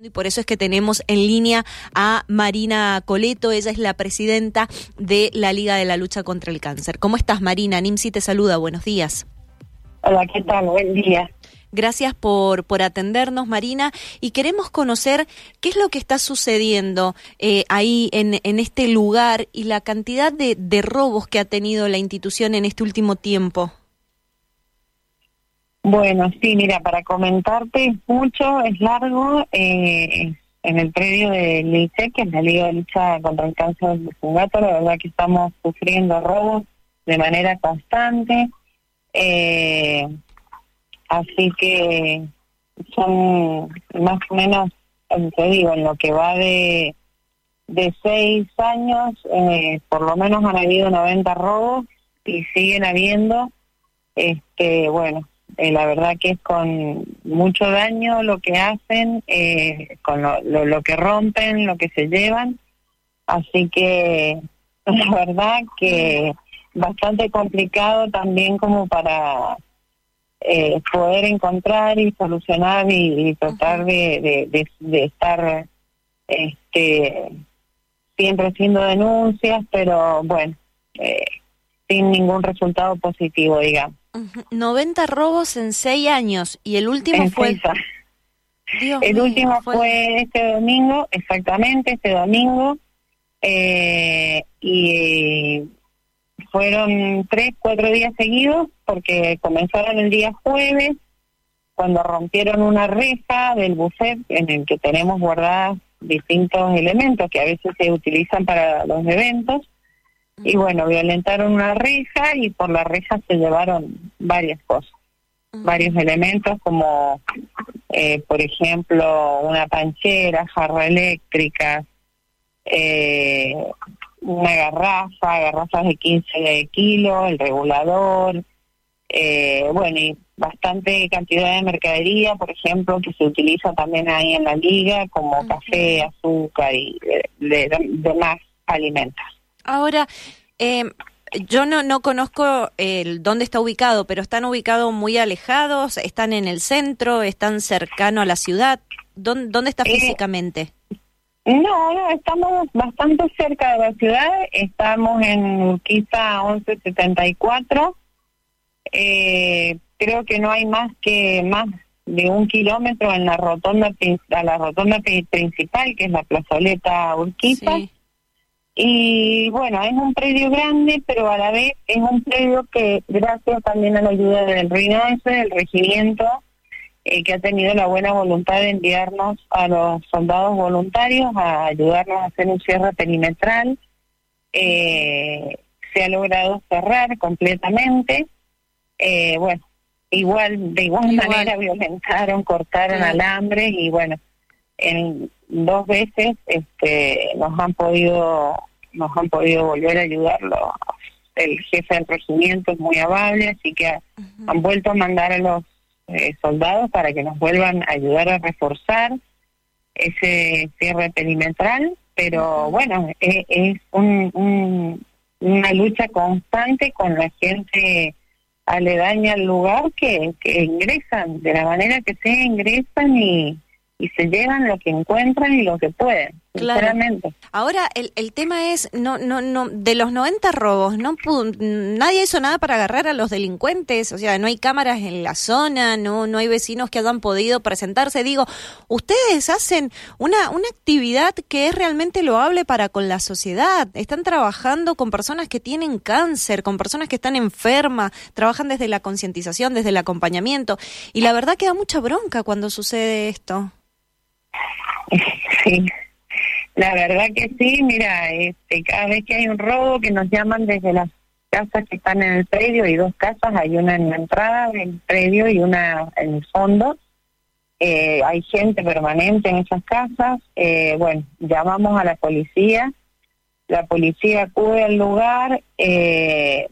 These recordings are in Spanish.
Y por eso es que tenemos en línea a Marina Coleto, ella es la presidenta de la Liga de la Lucha contra el Cáncer. ¿Cómo estás, Marina? Nimsi te saluda, buenos días. Hola, ¿qué tal? Buen día. Gracias por, por atendernos, Marina, y queremos conocer qué es lo que está sucediendo eh, ahí en, en, este lugar y la cantidad de, de robos que ha tenido la institución en este último tiempo. Bueno, sí, mira, para comentarte mucho, es largo, eh, en el predio del LICE, que es la Liga de Lucha contra el Cáncer del Gato, la verdad que estamos sufriendo robos de manera constante, eh, así que son más o menos, te digo, en lo que va de, de seis años, eh, por lo menos han habido 90 robos y siguen habiendo, este, bueno, eh, la verdad que es con mucho daño lo que hacen, eh, con lo, lo, que rompen, lo que se llevan. Así que la verdad que bastante complicado también como para eh, poder encontrar y solucionar y, tratar de, de, de, estar este siempre haciendo denuncias, pero bueno, sin ningún resultado positivo, digamos. 90 robos en 6 años y el último fue... el último fue... este domingo, exactamente, este domingo, eh, y fueron tres, cuatro días seguidos, porque comenzaron el día jueves, cuando rompieron una reja del buffet en el que tenemos guardadas distintos elementos que a veces se utilizan para los eventos, y bueno, violentaron una reja y por la reja se llevaron varias cosas, varios elementos como, eh, por ejemplo, una panchera, jarra eléctrica, eh, una garrafa, garrafas de 15 kilos, el regulador, eh, bueno, y bastante cantidad de mercadería, por ejemplo, que se utiliza también ahí en la liga, como café, azúcar y demás alimentos. Ahora, eh, yo no, no conozco el, dónde está ubicado, pero están ubicados muy alejados, están en el centro, están cercano a la ciudad. ¿Dónde, dónde está eh, físicamente? No, no, estamos bastante cerca de la ciudad. Estamos en Urquiza 1174. Eh, creo que no hay más que más de un kilómetro en la rotonda a la rotonda principal, que es la plazoleta Urquiza. Y bueno, es un predio grande, pero a la vez es un predio que, gracias también a la ayuda del RINONCE, del regimiento, eh, que ha tenido la buena voluntad de enviarnos a los soldados voluntarios a ayudarnos a hacer un cierre perimetral, eh, se ha logrado cerrar completamente. Eh, bueno, igual de igual, manera violentaron, cortaron alambres y bueno, en dos veces este, nos han podido nos han podido volver a ayudarlo. El jefe del regimiento es muy amable, así que han vuelto a mandar a los eh, soldados para que nos vuelvan a ayudar a reforzar ese cierre perimetral, pero bueno, e, es, un, una lucha constante con la gente aledaña al lugar que, que ingresan, de la manera que sea, ingresan y, y se llevan lo que encuentran y lo que pueden. Claramente. Ahora el, el tema es no no no de los 90 robos no nadie hizo nada para agarrar a los delincuentes, o sea, no hay cámaras en la zona, no no hay vecinos que hayan podido presentarse. Digo, ustedes hacen una una actividad que es realmente loable para con la sociedad. Están trabajando con personas que tienen cáncer, con personas que están enfermas, trabajan desde la concientización, desde el acompañamiento y la verdad que da mucha bronca cuando sucede esto. Sí, la verdad que sí, mira, este, cada vez que hay un robo que nos llaman desde las casas que están en el predio, hay dos casas, hay una en la entrada del predio y una en el fondo. Eh, hay gente permanente en esas casas. Eh, bueno, llamamos a la policía, la policía acude al lugar, eh,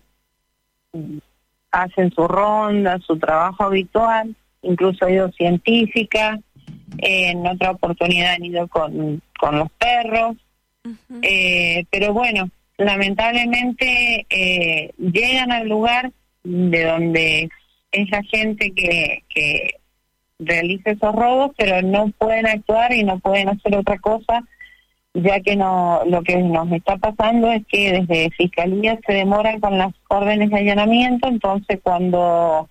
hacen su ronda, su trabajo habitual, incluso ha ido científica, en otra oportunidad han ido con, con los perros, eh, pero bueno, lamentablemente eh, llegan al lugar de donde es la gente que, que realice esos robos, pero no pueden actuar y no pueden hacer otra cosa, ya que no lo que nos está pasando es que desde Fiscalía se demoran con las órdenes de allanamiento, entonces cuando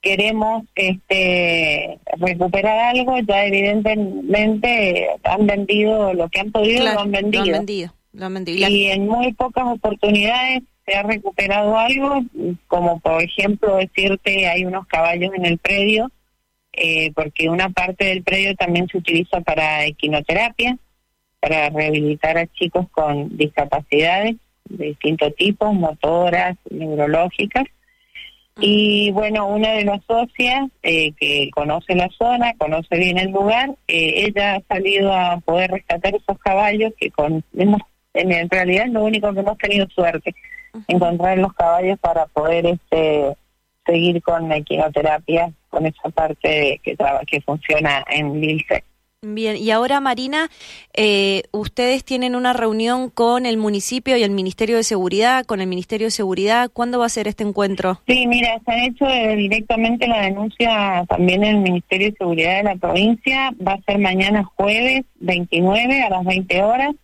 queremos este recuperar algo, ya evidentemente han vendido lo que han podido, lo han vendido. Lo han vendido, lo han vendido. Y en muy pocas oportunidades se ha recuperado algo, como por ejemplo decirte hay unos caballos en el predio, eh, porque una parte del predio también se utiliza para equinoterapia, para rehabilitar a chicos con discapacidades de distintos tipos, motoras, neurológicas. Y bueno, una de las socias eh, que conoce la zona, conoce bien el lugar, eh, ella ha salido a poder rescatar esos caballos que con hemos, en realidad es lo único que hemos tenido suerte, encontrar los caballos para poder este seguir con la equinoterapia, con esa parte que, que funciona en Lilce. Bien, y ahora Marina, eh, ustedes tienen una reunión con el municipio y el Ministerio de Seguridad, con el Ministerio de Seguridad. ¿Cuándo va a ser este encuentro? Sí, mira, se ha hecho directamente la denuncia también en el Ministerio de Seguridad de la provincia. Va a ser mañana jueves 29 a las 20 horas.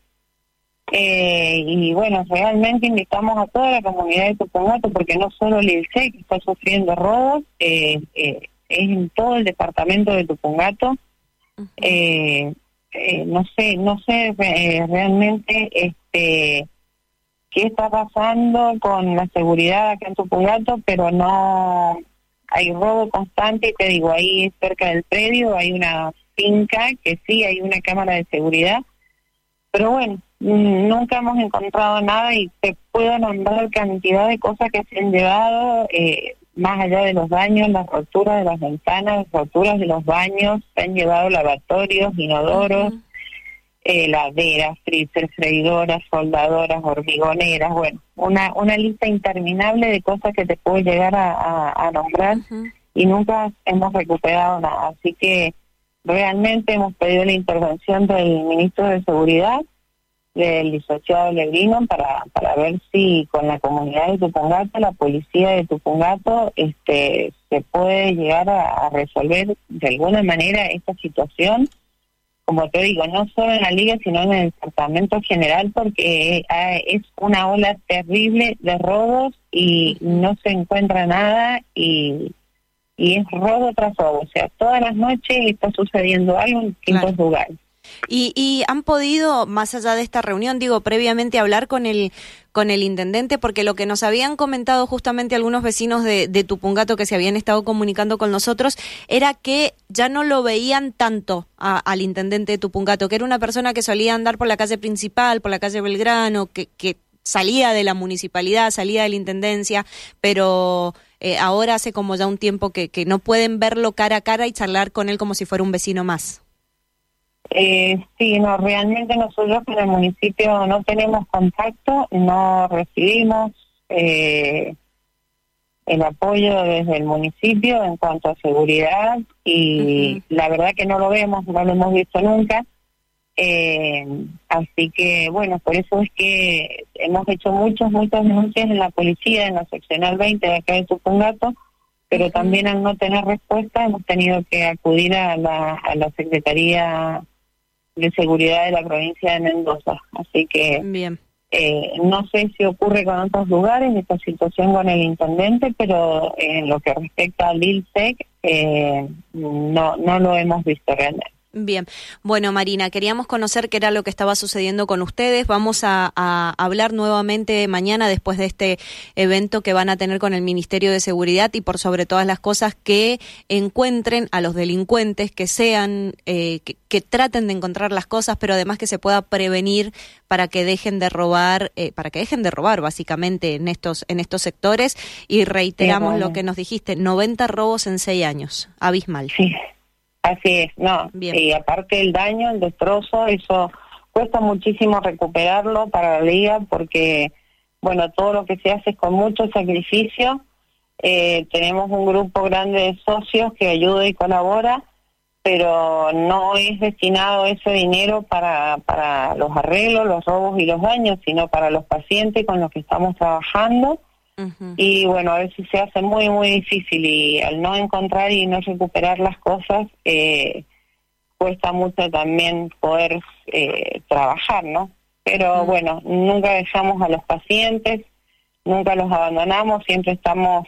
Eh, y bueno, realmente invitamos a toda la comunidad de Tupungato, porque no solo el ILCE que está sufriendo robos, eh, es en todo el departamento de Tupungato eh, eh, no sé, no sé eh, realmente este qué está pasando con la seguridad acá en Tupungato, pero no hay robo constante, te digo, ahí cerca del predio hay una finca que sí hay una cámara de seguridad, pero bueno, nunca hemos encontrado nada y te puedo nombrar cantidad de cosas que se han llevado, eh, más allá de los daños, las roturas de las ventanas, las roturas de los baños, se han llevado lavatorios, inodoros, eh, laderas, freezer, freidoras, soldadoras, hormigoneras, bueno, una, una lista interminable de cosas que te puedo llegar a, nombrar y nunca hemos recuperado nada. Así que realmente hemos pedido la intervención del ministro de Seguridad del licenciado Legrino para, para ver si con la comunidad de Tupungato, la policía de Tupungato, este, se puede llegar a, resolver de alguna manera esta situación, como te digo, no solo en la liga, sino en el departamento general, porque ah, es una ola terrible de robos y no se encuentra nada y, y es robo tras robo, o sea, todas las noches está sucediendo algo en distintos lugares. Y, y, han podido, más allá de esta reunión, digo, previamente hablar con el con el intendente, porque lo que nos habían comentado justamente algunos vecinos de, de Tupungato que se habían estado comunicando con nosotros era que ya no lo veían tanto al intendente de Tupungato, que era una persona que solía andar por la calle principal, por la calle Belgrano, que, que salía de la municipalidad, salía de la intendencia, pero eh, ahora hace como ya un tiempo que no pueden verlo cara a cara y charlar con él como si fuera un vecino más. Eh, sí, no, realmente nosotros en el municipio no tenemos contacto, no recibimos eh, el apoyo desde el municipio en cuanto a seguridad y la verdad que no lo vemos, no lo hemos visto nunca. Eh, así que bueno, por eso es que hemos hecho muchas, muchas denuncias en la policía, en la seccional 20 de acá de Tupungato, pero también al no tener respuesta hemos tenido que acudir a la, a la Secretaría de seguridad de la provincia de Mendoza. Así que Bien. Eh, no sé si ocurre con otros lugares esta situación con el intendente, pero en lo que respecta al ILSEC, eh, no, no lo hemos visto realmente. Bien, bueno Marina, queríamos conocer qué era lo que estaba sucediendo con ustedes. Vamos a, hablar nuevamente mañana después de este evento que van a tener con el Ministerio de Seguridad y por sobre todas las cosas que encuentren a los delincuentes, que sean, eh, que, traten de encontrar las cosas, pero además que se pueda prevenir para que dejen de robar, eh, para que dejen de robar básicamente en estos en estos sectores. Y reiteramos lo que nos dijiste, 90 robos en seis años, abismal. Sí. Así es, no. Y aparte el daño, el destrozo, eso cuesta muchísimo recuperarlo para la liga porque, bueno, todo lo que se hace es con mucho sacrificio. Eh, tenemos un grupo grande de socios que ayuda y colabora, pero no es destinado ese dinero para, para los arreglos, los robos y los daños, sino para los pacientes con los que estamos trabajando y bueno, a veces se hace muy, muy difícil y al no encontrar y no recuperar las cosas, eh, cuesta mucho también poder eh, trabajar, ¿no? Pero bueno, nunca dejamos a los pacientes, nunca los abandonamos, siempre estamos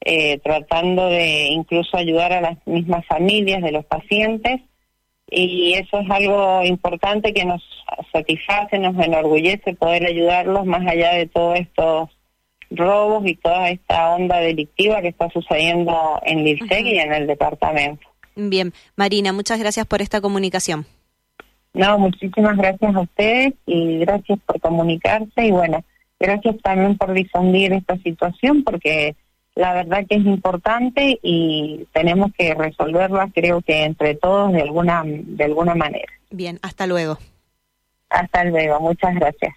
eh, tratando de incluso ayudar a las mismas familias de los pacientes. Y eso es algo importante que nos satisface, nos enorgullece poder ayudarlos más allá de todos estos robos y toda esta onda delictiva que está sucediendo en Lilseg y en el departamento. Bien, Marina, muchas gracias por esta comunicación. No, muchísimas gracias a ustedes y gracias por comunicarse y bueno, gracias también por difundir esta situación porque la verdad que es importante y tenemos que resolverla creo que entre todos de alguna de alguna manera. Bien, hasta luego. Hasta luego, muchas gracias.